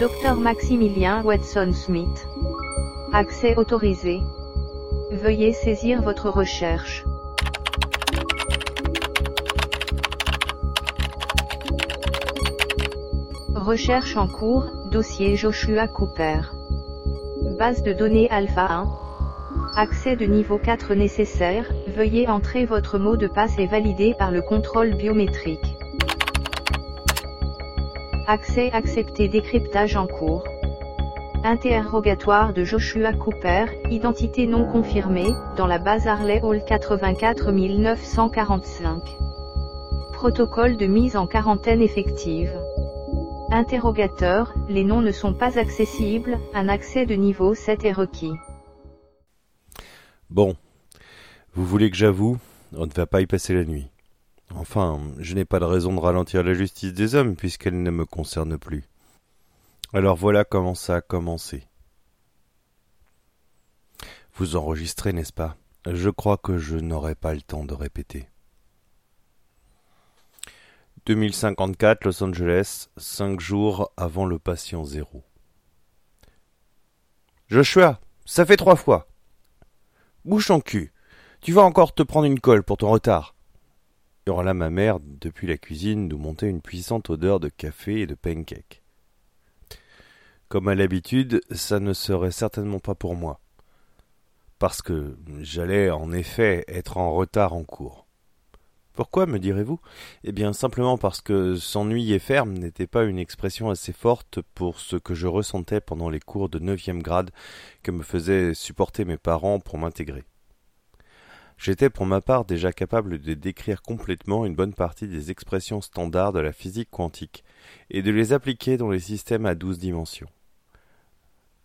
Dr Maximilien Watson Smith. Accès autorisé. Veuillez saisir votre recherche. Recherche en cours, dossier Joshua Cooper. Base de données Alpha 1. Accès de niveau 4 nécessaire, veuillez entrer votre mot de passe et valider par le contrôle biométrique. Accès accepté décryptage en cours. Interrogatoire de Joshua Cooper, identité non confirmée, dans la base Harley Hall 84 945. Protocole de mise en quarantaine effective. Interrogateur, les noms ne sont pas accessibles, un accès de niveau 7 est requis. Bon, vous voulez que j'avoue, on ne va pas y passer la nuit. Enfin, je n'ai pas de raison de ralentir la justice des hommes puisqu'elle ne me concerne plus. Alors voilà comment ça a commencé. Vous enregistrez, n'est-ce pas? Je crois que je n'aurai pas le temps de répéter. 2054 Los Angeles, cinq jours avant le patient zéro. Joshua, ça fait trois fois. Bouche ton cul. Tu vas encore te prendre une colle pour ton retard. Hurla ma mère depuis la cuisine d'où montait une puissante odeur de café et de pancake. Comme à l'habitude, ça ne serait certainement pas pour moi. Parce que j'allais en effet être en retard en cours. Pourquoi, me direz-vous? Eh bien simplement parce que s'ennuyer ferme n'était pas une expression assez forte pour ce que je ressentais pendant les cours de neuvième grade que me faisaient supporter mes parents pour m'intégrer. J'étais pour ma part déjà capable de décrire complètement une bonne partie des expressions standards de la physique quantique et de les appliquer dans les systèmes à douze dimensions.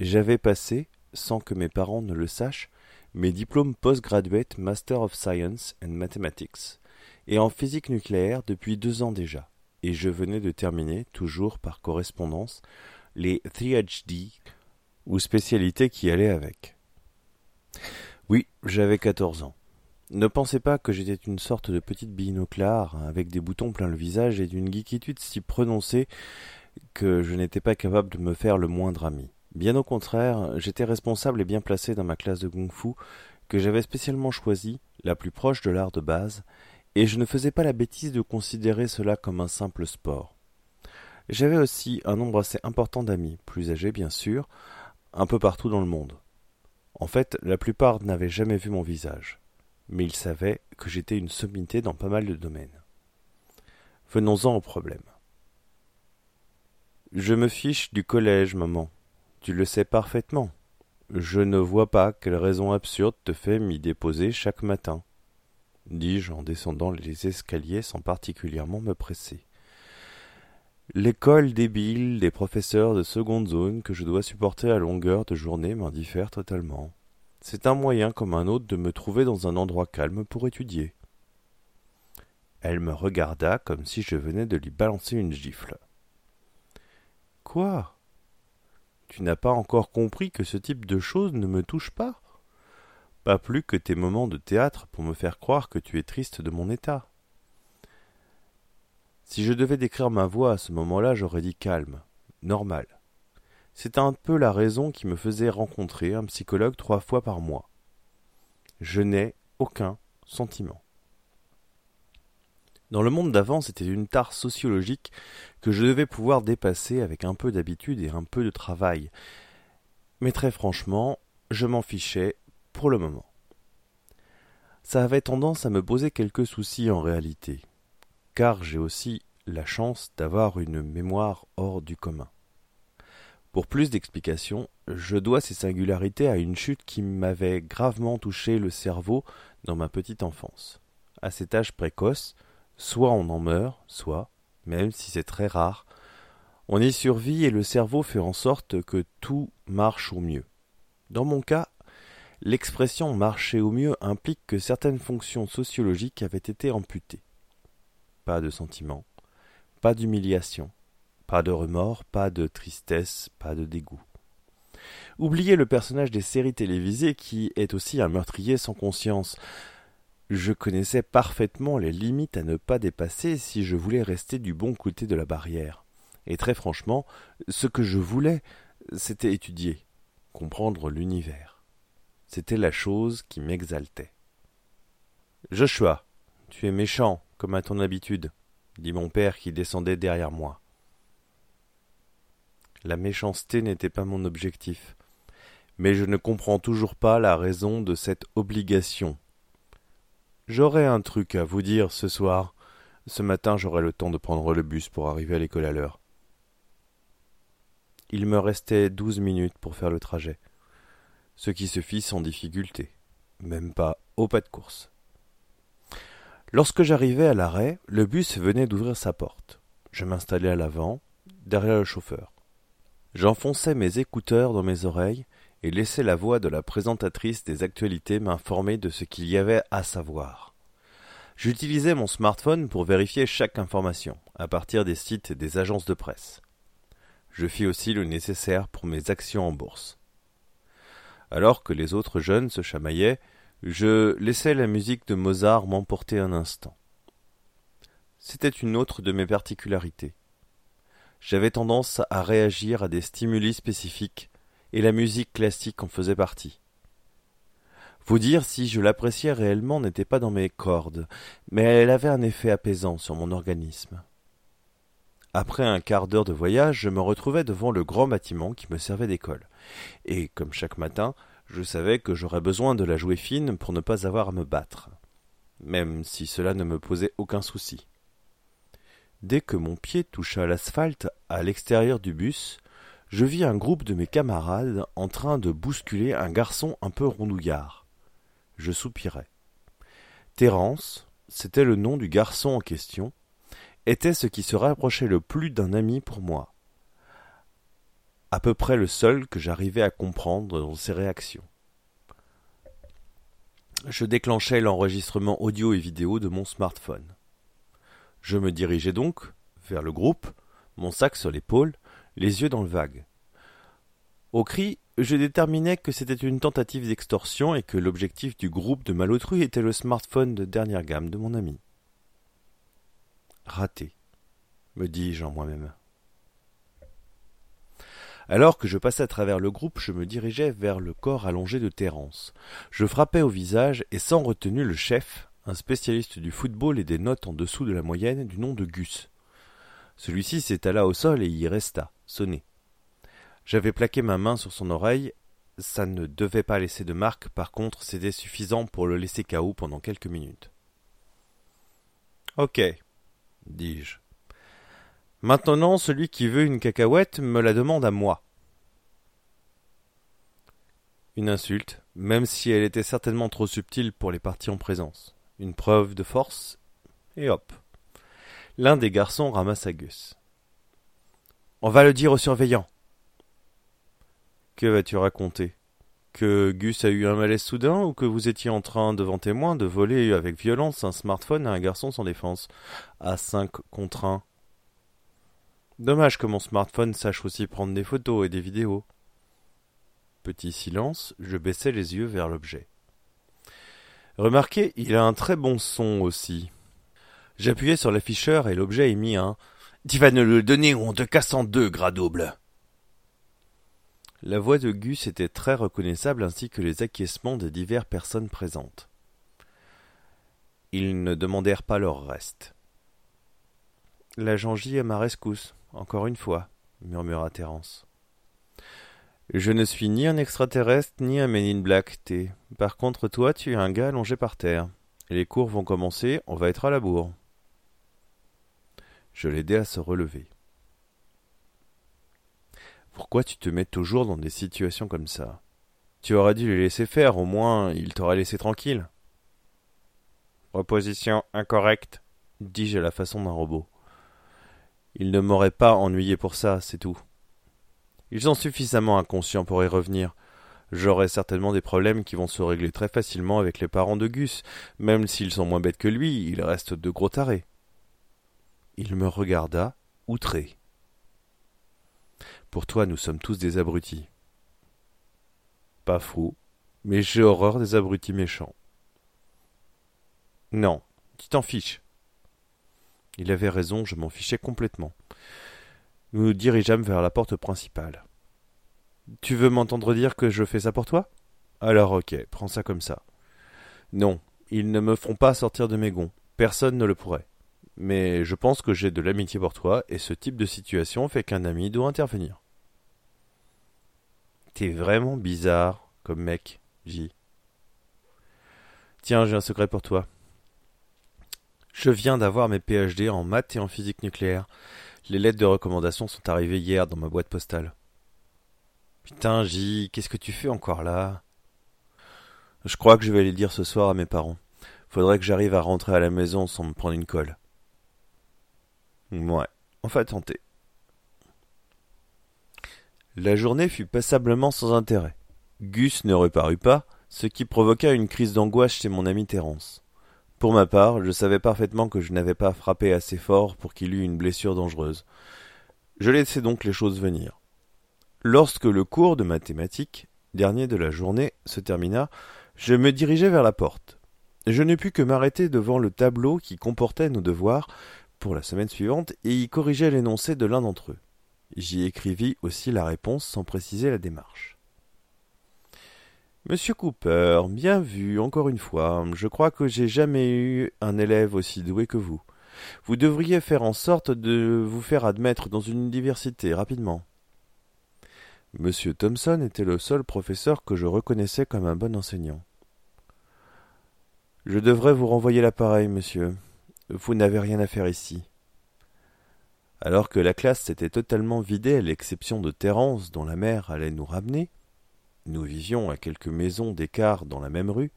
J'avais passé, sans que mes parents ne le sachent, mes diplômes postgraduate Master of Science and Mathematics et en physique nucléaire depuis deux ans déjà, et je venais de terminer, toujours par correspondance, les PhD ou spécialités qui allaient avec. Oui, j'avais quatorze ans. Ne pensez pas que j'étais une sorte de petite binoclard avec des boutons plein le visage et d'une geekitude si prononcée que je n'étais pas capable de me faire le moindre ami. Bien au contraire, j'étais responsable et bien placé dans ma classe de kung-fu que j'avais spécialement choisie, la plus proche de l'art de base, et je ne faisais pas la bêtise de considérer cela comme un simple sport. J'avais aussi un nombre assez important d'amis, plus âgés bien sûr, un peu partout dans le monde. En fait, la plupart n'avaient jamais vu mon visage, mais ils savaient que j'étais une sommité dans pas mal de domaines. Venons-en au problème. Je me fiche du collège, maman. Tu le sais parfaitement. Je ne vois pas quelle raison absurde te fait m'y déposer chaque matin dis-je en descendant les escaliers sans particulièrement me presser. L'école débile des professeurs de seconde zone que je dois supporter à longueur de journée m'indiffère totalement. C'est un moyen comme un autre de me trouver dans un endroit calme pour étudier. Elle me regarda comme si je venais de lui balancer une gifle. Quoi? Tu n'as pas encore compris que ce type de choses ne me touche pas? Pas plus que tes moments de théâtre pour me faire croire que tu es triste de mon état. Si je devais décrire ma voix à ce moment-là, j'aurais dit calme, normal. C'est un peu la raison qui me faisait rencontrer un psychologue trois fois par mois. Je n'ai aucun sentiment. Dans le monde d'avant, c'était une tare sociologique que je devais pouvoir dépasser avec un peu d'habitude et un peu de travail. Mais très franchement, je m'en fichais pour le moment. Ça avait tendance à me poser quelques soucis en réalité, car j'ai aussi la chance d'avoir une mémoire hors du commun. Pour plus d'explications, je dois ces singularités à une chute qui m'avait gravement touché le cerveau dans ma petite enfance. À cet âge précoce, soit on en meurt, soit, même si c'est très rare, on y survit et le cerveau fait en sorte que tout marche au mieux. Dans mon cas, L'expression marcher au mieux implique que certaines fonctions sociologiques avaient été amputées. Pas de sentiment, pas d'humiliation, pas de remords, pas de tristesse, pas de dégoût. Oubliez le personnage des séries télévisées qui est aussi un meurtrier sans conscience. Je connaissais parfaitement les limites à ne pas dépasser si je voulais rester du bon côté de la barrière. Et très franchement, ce que je voulais, c'était étudier, comprendre l'univers. C'était la chose qui m'exaltait. Joshua, tu es méchant, comme à ton habitude, dit mon père qui descendait derrière moi. La méchanceté n'était pas mon objectif, mais je ne comprends toujours pas la raison de cette obligation. J'aurai un truc à vous dire ce soir. Ce matin j'aurai le temps de prendre le bus pour arriver à l'école à l'heure. Il me restait douze minutes pour faire le trajet, ce qui se fit sans difficulté, même pas au pas de course. Lorsque j'arrivai à l'arrêt, le bus venait d'ouvrir sa porte. Je m'installai à l'avant, derrière le chauffeur. J'enfonçai mes écouteurs dans mes oreilles et laissai la voix de la présentatrice des actualités m'informer de ce qu'il y avait à savoir. J'utilisais mon smartphone pour vérifier chaque information, à partir des sites des agences de presse. Je fis aussi le nécessaire pour mes actions en bourse. Alors que les autres jeunes se chamaillaient, je laissai la musique de Mozart m'emporter un instant. C'était une autre de mes particularités. J'avais tendance à réagir à des stimuli spécifiques, et la musique classique en faisait partie. Vous dire si je l'appréciais réellement n'était pas dans mes cordes, mais elle avait un effet apaisant sur mon organisme. Après un quart d'heure de voyage, je me retrouvais devant le grand bâtiment qui me servait d'école, et, comme chaque matin, je savais que j'aurais besoin de la jouer fine pour ne pas avoir à me battre, même si cela ne me posait aucun souci. Dès que mon pied toucha l'asphalte à l'extérieur du bus, je vis un groupe de mes camarades en train de bousculer un garçon un peu rondouillard. Je soupirai. Thérence, c'était le nom du garçon en question, était ce qui se rapprochait le plus d'un ami pour moi à peu près le seul que j'arrivais à comprendre dans ses réactions. Je déclenchai l'enregistrement audio et vidéo de mon smartphone. Je me dirigeai donc vers le groupe, mon sac sur l'épaule, les yeux dans le vague. Au cri, je déterminai que c'était une tentative d'extorsion et que l'objectif du groupe de malotrus était le smartphone de dernière gamme de mon ami. Raté, me dis-je en moi-même. Alors que je passais à travers le groupe, je me dirigeais vers le corps allongé de Thérence. Je frappai au visage et sans retenue le chef, un spécialiste du football et des notes en dessous de la moyenne du nom de Gus. Celui-ci s'étala au sol et y resta, sonné. J'avais plaqué ma main sur son oreille. Ça ne devait pas laisser de marque, par contre, c'était suffisant pour le laisser KO pendant quelques minutes. Ok, dis-je. Maintenant, celui qui veut une cacahuète me la demande à moi. Une insulte, même si elle était certainement trop subtile pour les parties en présence. Une preuve de force, et hop. L'un des garçons ramassa Gus. On va le dire au surveillant. Que vas-tu raconter? Que Gus a eu un malaise soudain ou que vous étiez en train, devant témoin, de voler avec violence un smartphone à un garçon sans défense À cinq contre un? Dommage que mon smartphone sache aussi prendre des photos et des vidéos. Petit silence, je baissai les yeux vers l'objet. Remarquez, il a un très bon son aussi. J'appuyai sur l'afficheur et l'objet émit un Tu vas nous le donner ou on te casse en deux, gras double. La voix de Gus était très reconnaissable ainsi que les acquiescements des diverses personnes présentes. Ils ne demandèrent pas leur reste. La J à ma rescousse, encore une fois, murmura Thérence. Je ne suis ni un extraterrestre ni un Men in Black, T. Par contre, toi, tu es un gars allongé par terre. Les cours vont commencer, on va être à la bourre. Je l'aidai à se relever. Pourquoi tu te mets toujours dans des situations comme ça? Tu aurais dû les laisser faire, au moins il t'aurait laissé tranquille. Reposition incorrecte, dis-je à la façon d'un robot. Ils ne m'auraient pas ennuyé pour ça, c'est tout. Ils sont suffisamment inconscients pour y revenir. J'aurai certainement des problèmes qui vont se régler très facilement avec les parents de Gus. Même s'ils sont moins bêtes que lui, ils restent de gros tarés. Il me regarda, outré. Pour toi, nous sommes tous des abrutis. Pas fou, mais j'ai horreur des abrutis méchants. Non, tu t'en fiches. Il avait raison, je m'en fichais complètement. Nous nous dirigeâmes vers la porte principale. Tu veux m'entendre dire que je fais ça pour toi? Alors ok, prends ça comme ça. Non, ils ne me feront pas sortir de mes gonds. Personne ne le pourrait. Mais je pense que j'ai de l'amitié pour toi, et ce type de situation fait qu'un ami doit intervenir. T'es vraiment bizarre comme mec, J. Tiens, j'ai un secret pour toi. Je viens d'avoir mes PhD en maths et en physique nucléaire. Les lettres de recommandation sont arrivées hier dans ma boîte postale. Putain, J, qu'est-ce que tu fais encore là? Je crois que je vais aller le dire ce soir à mes parents. Faudrait que j'arrive à rentrer à la maison sans me prendre une colle. Ouais, on va tenter. La journée fut passablement sans intérêt. Gus ne reparut pas, ce qui provoqua une crise d'angoisse chez mon ami Terence. Pour ma part, je savais parfaitement que je n'avais pas frappé assez fort pour qu'il eût une blessure dangereuse. Je laissai donc les choses venir. Lorsque le cours de mathématiques, dernier de la journée, se termina, je me dirigeai vers la porte. Je n'ai pu que m'arrêter devant le tableau qui comportait nos devoirs pour la semaine suivante et y corriger l'énoncé de l'un d'entre eux. J'y écrivis aussi la réponse sans préciser la démarche. Monsieur Cooper, bien vu, encore une fois. Je crois que j'ai jamais eu un élève aussi doué que vous. Vous devriez faire en sorte de vous faire admettre dans une université rapidement. Monsieur Thomson était le seul professeur que je reconnaissais comme un bon enseignant. Je devrais vous renvoyer l'appareil, monsieur. Vous n'avez rien à faire ici. Alors que la classe s'était totalement vidée à l'exception de Thérence dont la mère allait nous ramener, nous vivions à quelques maisons d'écart dans la même rue,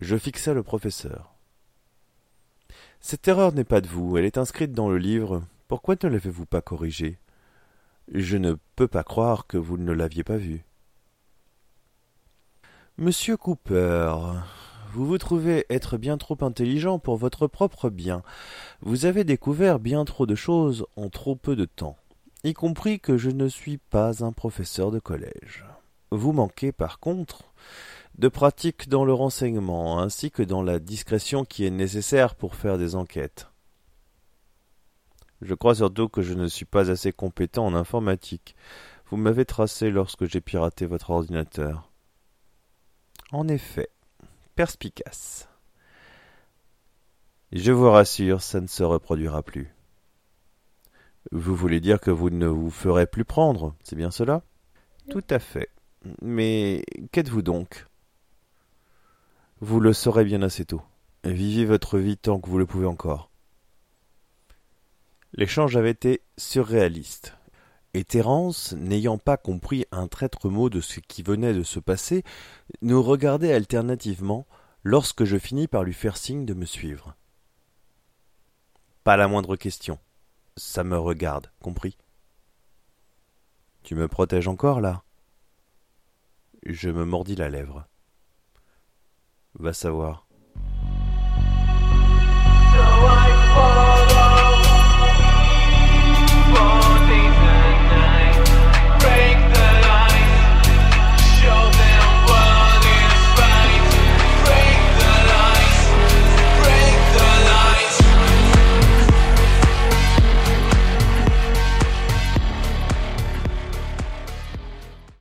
je fixai le professeur. Cette erreur n'est pas de vous, elle est inscrite dans le livre. Pourquoi ne l'avez-vous pas corrigée? Je ne peux pas croire que vous ne l'aviez pas vue. Monsieur Cooper, vous vous trouvez être bien trop intelligent pour votre propre bien. Vous avez découvert bien trop de choses en trop peu de temps, y compris que je ne suis pas un professeur de collège. Vous manquez par contre de pratique dans le renseignement, ainsi que dans la discrétion qui est nécessaire pour faire des enquêtes. Je crois surtout que je ne suis pas assez compétent en informatique. Vous m'avez tracé lorsque j'ai piraté votre ordinateur. En effet, perspicace. Je vous rassure, ça ne se reproduira plus. Vous voulez dire que vous ne vous ferez plus prendre, c'est bien cela? Tout à fait. Mais qu'êtes-vous donc? Vous le saurez bien assez tôt. Vivez votre vie tant que vous le pouvez encore. L'échange avait été surréaliste. Et Thérence, n'ayant pas compris un traître mot de ce qui venait de se passer, nous regardait alternativement lorsque je finis par lui faire signe de me suivre. Pas la moindre question. Ça me regarde, compris Tu me protèges encore là? Je me mordis la lèvre. Va savoir.